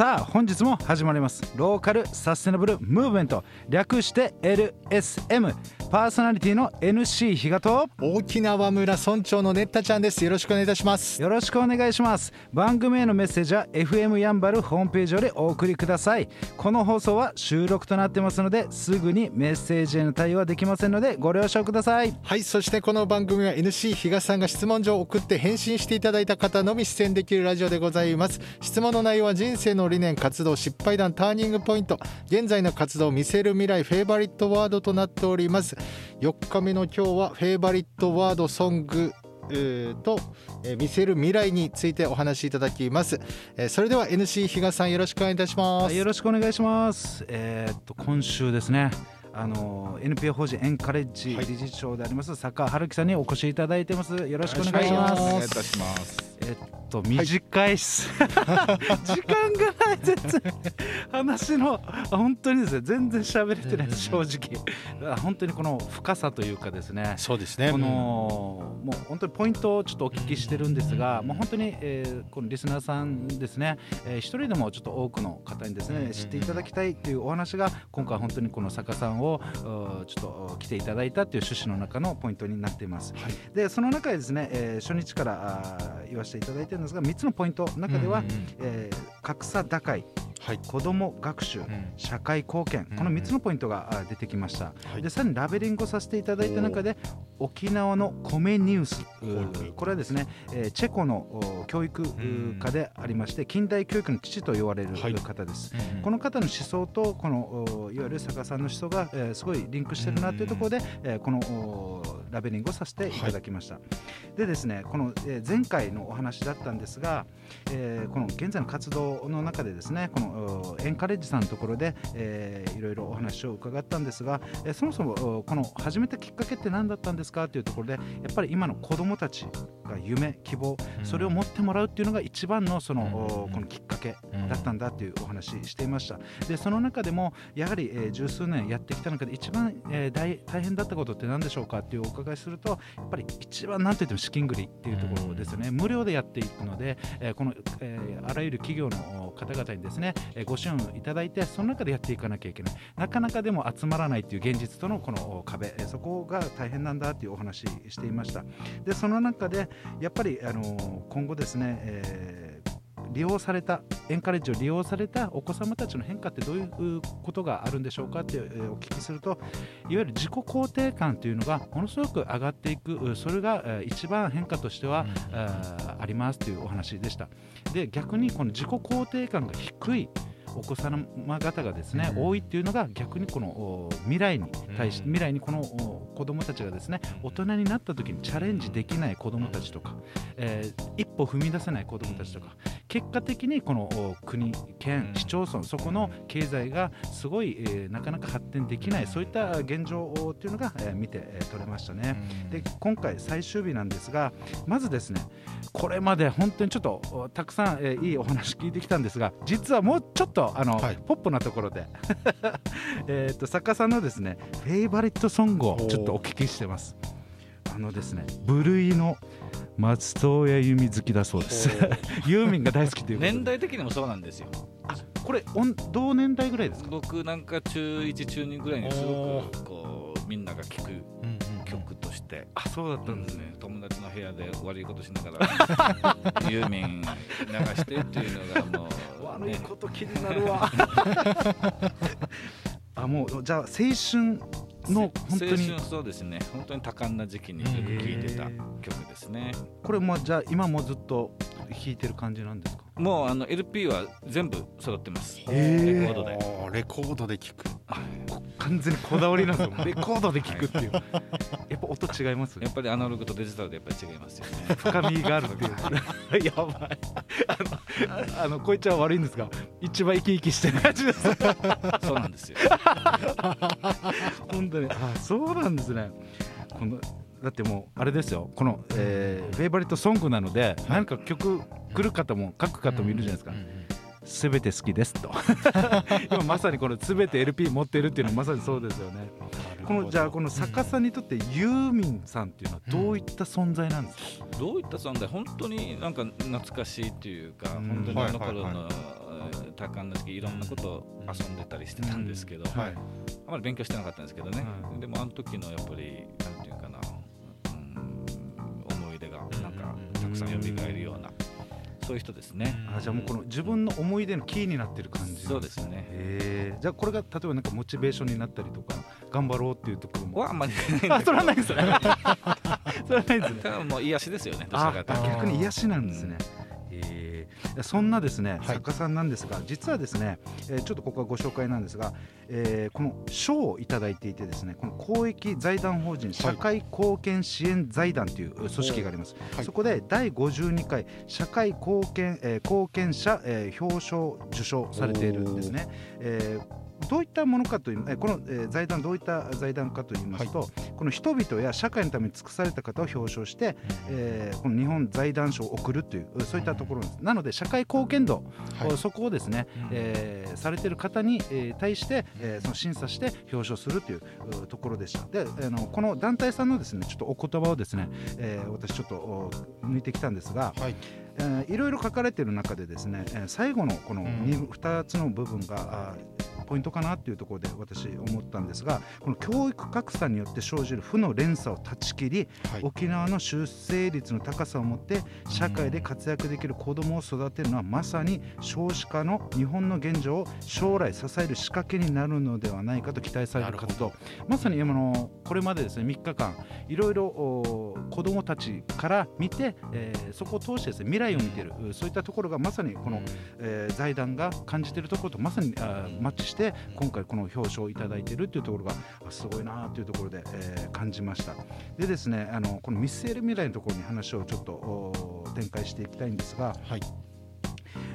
さあ本日も始まります。ローカルサステナブルムーブメント。略して LSM パーソナリティの NC 比嘉と。沖縄村村長のねったちゃんですよろしくお願いいたしますよろしくお願いします番組へのメッセージは FM やんばるホームページよりお送りくださいこの放送は収録となってますのですぐにメッセージへの対応はできませんのでご了承くださいはいそしてこの番組は NC 比嘉さんが質問状を送って返信していただいた方のみ出演できるラジオでございます質問の内容は人生の理念活動失敗談ターニングポイント。現在の活動を見せる未来フェイバリットワードとなっております。4日目の今日はフェイバリットワードソングえーと、えー見せる未来についてお話しいただきます、えーそれでは NC 比嘉さんよろしくお願いいたします、はいよろしくお願いします。えーっと今週ですね。あの NPO 法人エンカレッジはい理事長であります坂春樹さんにお越しいただいてます。よろしくお願いします。お願いいたします。えっと短いっす、時間がない全然。話の本当にですね全然喋れてない正直。本当にこの深さというかですね。そうですね。このもう本当にポイントをちょっとお聞きしてるんですが、もう本当に、えーこのリスナーさんですね、えー一人でもちょっと多くの方にですね知っていただきたいというお話が今回本当にこの坂さんをちょっと来ていただいたという趣旨の中のポイントになっています。はい。でその中でですね、えー初日からあー言わせていただいてるんですが3つのポイントの中では、うんうんうん。えー格差打開はい。子ども学習、社会貢献この3つのポイントがあ出てきました、はい。でさらにラベリングをさせていただいた中で沖縄のコメニュース。これはですね、えーチェコのお教育家でありまして近代教育の父と言われるはい。方です、うんこの方の思想とこのおいわゆる坂さんの思想が、えーすごいリンクしてるなというところで、えーこのおラベリングをさせていただきました、でですねこの、えー前回のお話だったんですが、えーこの現在の活動の中でですねこのおエンカレッジさんのところで、えーいろいろお話を伺ったんですが、えーそもそもおこの始めたきっかけって何だったんですかというところでやっぱり今の子どもたちが夢希望それを持ってもらうっていうのが一番のその、おこのきっかけだったんだっていうお話していました。でその中でもやはり、えー十数年やってきた中で一番、えー大大変だったことって何でしょうかっていうお伺いするとやっぱり一番何といっても資金繰りっていうところですよね、無料でやっていくので、えーこの、えーあらゆる企業の方々にですね、えーご支援いただいてその中でやっていかなきゃいけない。なかなかでも集まらないという現実とのこの壁、えーそこが大変なんだというお話していました。でその中でやっぱり、あの今後ですね、えー利用されたエンカレッジを利用されたお子様たちの変化ってどういうことがあるんでしょうかってえーお聞きするといわゆる自己肯定感というのがものすごく上がっていくうそれがえー一番変化としては、ありますというお話でした。で逆にこの自己肯定感が低いお子様方がですね、多いっていうのが逆にこのお未来に対し、うん未来にこのお子供たちがですね大人になった時にチャレンジできない子供たちとか、えー一歩踏み出せない子供たちとか結果的にこのお国県市町村そこの経済がすごい、えーなかなか発展できないそういった現状っていうのが、えー見て、えー取れましたね。で今回最終日なんですがまずですねこれまで本当にちょっとおたくさん、えーいいお話聞いてきたんですが実はもうちょっとあの、はい。ポップなところで。えーと作家さんのですねフェイバリットソングをちょっとお聞きしてます。あのですね部類の松任谷由実好きだそうです。ユーミンが大好きという年代的にもそうなんですよ。これ同年代ぐらいですか？僕なんか中1中2ぐらいにすごくこうみんなが聴くうんうん曲として。あそうだったんですね、ね、友達の部屋で悪いことしながらユーミン流してっていうのがもう、ね、悪いこと気になるわ。あもうじゃあ青春の本当に。青春そうですね。本当に多感な時期によく聴いてた曲ですね、これもじゃあ今もずっと弾いてる感じなんですか？もうあの LP は全部揃ってます。レコードで。レコードで聞く。こ完全にこだわりなんですよ。レコードで聴くっていう、やっぱ音違いますやっぱりアナログとデジタルでやっぱり違いますよね。深みがあるっていう。やばい。あのあのこいつは悪いんですが一番生き生きしてる感じです。そうなんですよ。本当に。あそうなんですね。このだってもうあれですよ。この、えーフェイバリットソングなので、何か曲来る方も書く方もいるじゃないですか、すべて好きですと。今まさにこのすべて LP 持ってるっていうのはまさにそうですよね。このじゃあこの作家さんにとってユーミンさんっていうのはどういった存在なんですか、どういった存在？本当になんか懐かしいっていうか、うん。本当にあの頃の多感な時期いろんなことを遊んでたりしてたんですけど、はいあまり勉強してなかったんですけどね、はいでもあの時のやっぱりなんていうかな、うん、思い出がなんかたくさん蘇るような、そういう人ですね。あじゃあもうこの自分の思い出のキーになってる感じそうですね。へえじゃあこれが例えばなんかモチベーションになったりとか頑張ろうっていうところも。はあんまりあそれはないですね。それはないですね。もう癒しですよねどちかと逆に癒しなんですね。えーそんなですね、はい。作家さんなんですが実はですね、えーちょっとここはご紹介なんですが、えーこの賞をいただいていてですねこの公益財団法人社会貢献支援財団という組織があります、はい。そこで第52回社会貢献、えー貢献者、えー表彰受賞されているんですね。えーどういったものかという、えーこの、えー財団どういった財団かと言いますと、この人々や社会のために尽くされた方を表彰して、えーこの日本財団賞を贈るというそういったところです。なので社会貢献度、はい。そこをですね、うん。えーされている方に、えー対して、えーその審査して表彰するといううところでした。で、あのこの団体さんのですねちょっとお言葉をですね、えー私ちょっとお抜いてきたんですが、はい。えーいろいろ書かれている中でですね、えー最後のこのうん。2, 2つの部分が、ポイントかなっていうところで私思ったんですがこの教育格差によって生じる負の連鎖を断ち切りはい。沖縄の出生率の高さをもって社会で活躍できる子どもを育てるのはまさに少子化の日本の現状を将来支える仕掛けになるのではないかと期待される活動まさに今のこれまでですね3日間いろいろお子どもたちから見て、えーそこを通してですね未来を見ているそういったところがまさにこの、えー財団が感じているところとまさにあーマッチして今回この表彰をいただいているというところがあすごいなというところで、えー感じました。でですねあのこの見据える未来のところに話をちょっとお展開していきたいんですが、はい。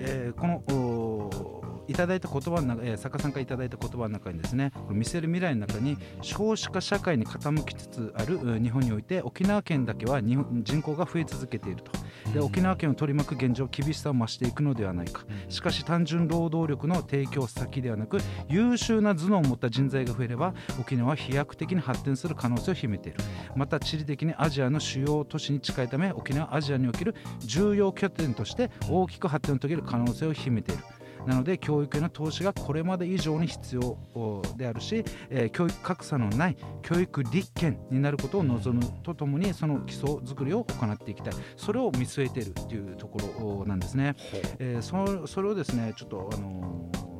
えーこのおいただいた言葉の中、えー作家さんからいただいた言葉の中にですね見せる未来の中に少子化社会に傾きつつあるう日本において沖縄県だけは日本人口が増え続けていると。で沖縄県を取り巻く現状厳しさを増していくのではないか。しかし単純労働力の提供先ではなく優秀な頭脳を持った人材が増えれば沖縄は飛躍的に発展する可能性を秘めている。また地理的にアジアの主要都市に近いため沖縄はアジアにおける重要拠点として大きく発展を遂げる可能性を秘めているなので教育への投資がこれまで以上に必要おであるし、えー教育格差のない教育立憲になることを望むとともにその基礎作りを行っていきたい。それを見据えているというところなんですね。えーそそれをですねちょっと、あのー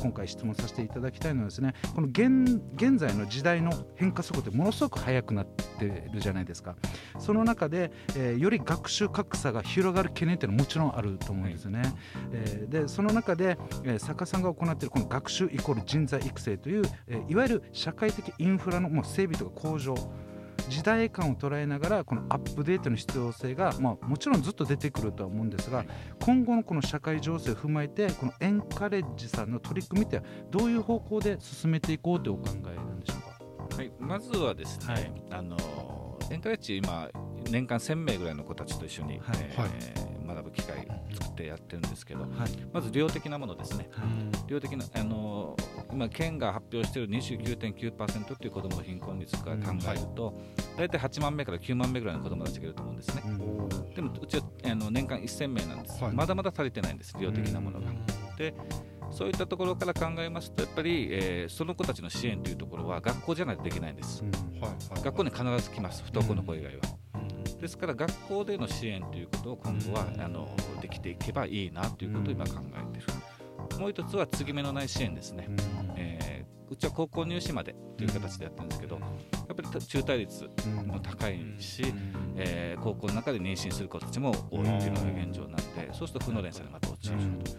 今回質問させていただきたいのはですねこの現現在の時代の変化速度ってものすごく速くなってるじゃないですか。その中で、えーより学習格差が広がる懸念っていうのはもちろんあると思うんですよね、えーでその中で、えー作家さんが行っているこの学習イコール人材育成という、えーいわゆる社会的インフラのもう整備とか向上時代感を捉えながらこのアップデートの必要性が、まあ、もちろんずっと出てくるとは思うんですが今後のこの社会情勢を踏まえてこのエンカレッジさんの取り組みってどういう方向で進めていこうというお考えなんでしょうか？はい、まずはですね、はい。あのエンカレッジ今年間1000名ぐらいの子たちと一緒に、はい。えーはい。学ぶ機会作ってやってるんですけど、はい。まず量的なものですね。量的なあの今県が発表している29.9%という子どもの貧困率から考えると、大体8万名から9万名ぐらいの子どもたちがいると思うんですね。でもうちはあの年間1000名なんです、はい。まだまだ足りてないんです量的なものが。でそういったところから考えますとやっぱり、えーその子たちの支援というところは学校じゃないとできないんです。学校に必ず来ます。不登校の子以外は。ですから学校での支援ということを今後は、あのできていけばいいなということを今考えている。もう一つは継ぎ目のない支援ですね。えーうちは高校入試までという形でやってるんですけど、やっぱり中退率も高いし、えー高校の中で妊娠する子たちも多いっていうのが現状なんで、そうすると負の連鎖にまた陥ると。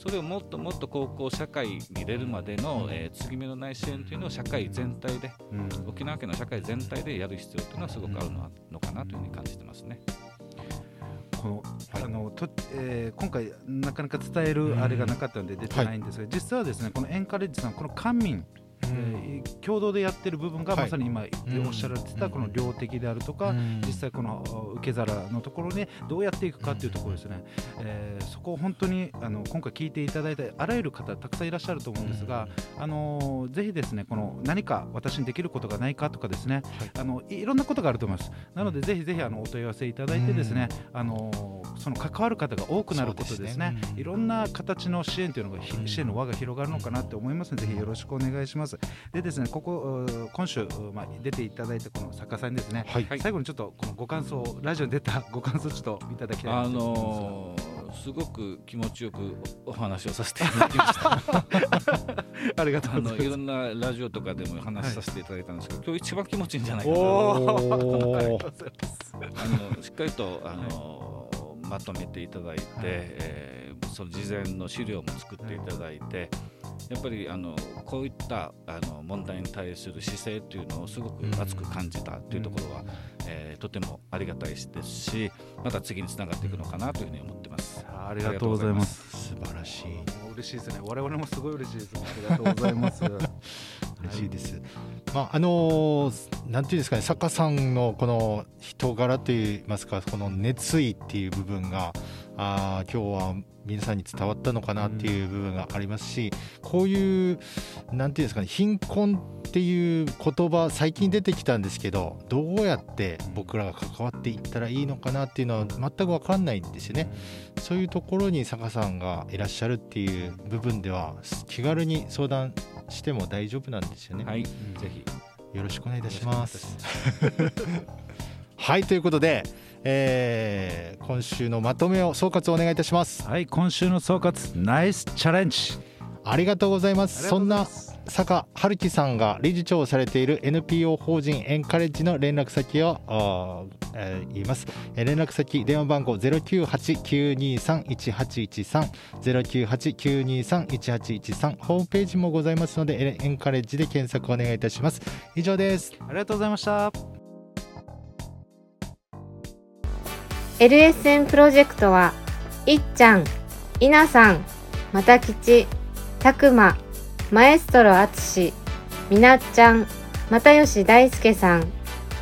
それをもっともっと高校社会に出るまでの、えー継ぎ目のない支援というのを社会全体で沖縄県の社会全体でやる必要というのはすごくあるのかなというふうに感じてますね。このあのとえー今回なかなか伝えるあれがなかったので出てないんですが、実はですねこのエンカレッジさんこの官民えー、共同でやってる部分がまさに今おっしゃられてたこの量的であるとか、実際この受け皿のところにどうやっていくかっていうところですね、えー、そこを本当にあの今回聞いていただいたあらゆる方たくさんいらっしゃると思うんですが、あのぜひですねこの何か私にできることがないかとかですね、はい、あのいろんなことがあると思います。なのでぜひぜひあのお問い合わせいただいてですね、あのその関わる方が多くなることですね、ね、いろんな形の支援というのが支援の輪が広がるのかなって思いますのでぜひよろしくお願いしますでですねここ今週、まあ、出ていただいたこの作家さんですね、はい、最後にちょっとこのご感想ラジオに出たご感想ちょっといただきたいあのー、すごく気持ちよくお話をさせていただきました。ありがとうございます。いろんなラジオとかでも話させていただいたんですけど、はい、今日一番気持ちいいんじゃないかなあのしっかりとあのまとめていただいて、はい、えー、その事前の資料も作っていただいて、やっぱりあのこういったあの問題に対する姿勢というのをすごく熱く感じたというところは、えー、とてもありがたいですしまた次につながっていくのかなというふうに思ってます。ありがとうございます。素晴らしい。嬉しいですね。我々もすごい嬉しいです。ありがとうございます。嬉しいです、はい、まああのなんていうんですかね作家さんのこの人柄といいますかこの熱意っていう部分があ今日は皆さんに伝わったのかなっていう部分がありますし、こういうなんていうんですかね貧困っていう言葉最近出てきたんですけどどうやって僕らが関わっていったらいいのかなっていうのは全く分かんないんですよね。そういうところに坂さんがいらっしゃるっていう部分では気軽に相談しても大丈夫なんですよね。はいぜひ。よろしくお願いいたします。はいということでえー、今週のまとめを総括お願いいたします。はい今週の総括ナイスチャレンジ。ありがとうございます。そんな坂春樹さんが理事長をされている NPO 法人エンカレッジの連絡先を、えー、言います、えー、連絡先電話番号098-923-1813 098-923-1813ホームページもございますのでエンカレッジで検索お願いいたします。以上です。ありがとうございました LSN プロジェクトはいっちゃん、いなさん、またきち、たくま、マエストロあつし、みなっちゃん、又吉大輔さん、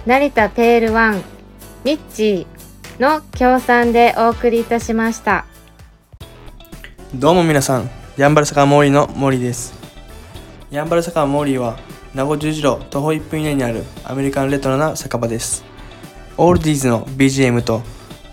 成田ペールワン、ミッチーの協賛でお送りいたしました。どうも皆さん、やんばる坂モーリーの森です。やんばる坂モーリーは、名護十字路徒歩1分以内にあるアメリカンレトロな酒場です。オールディーズの BGM と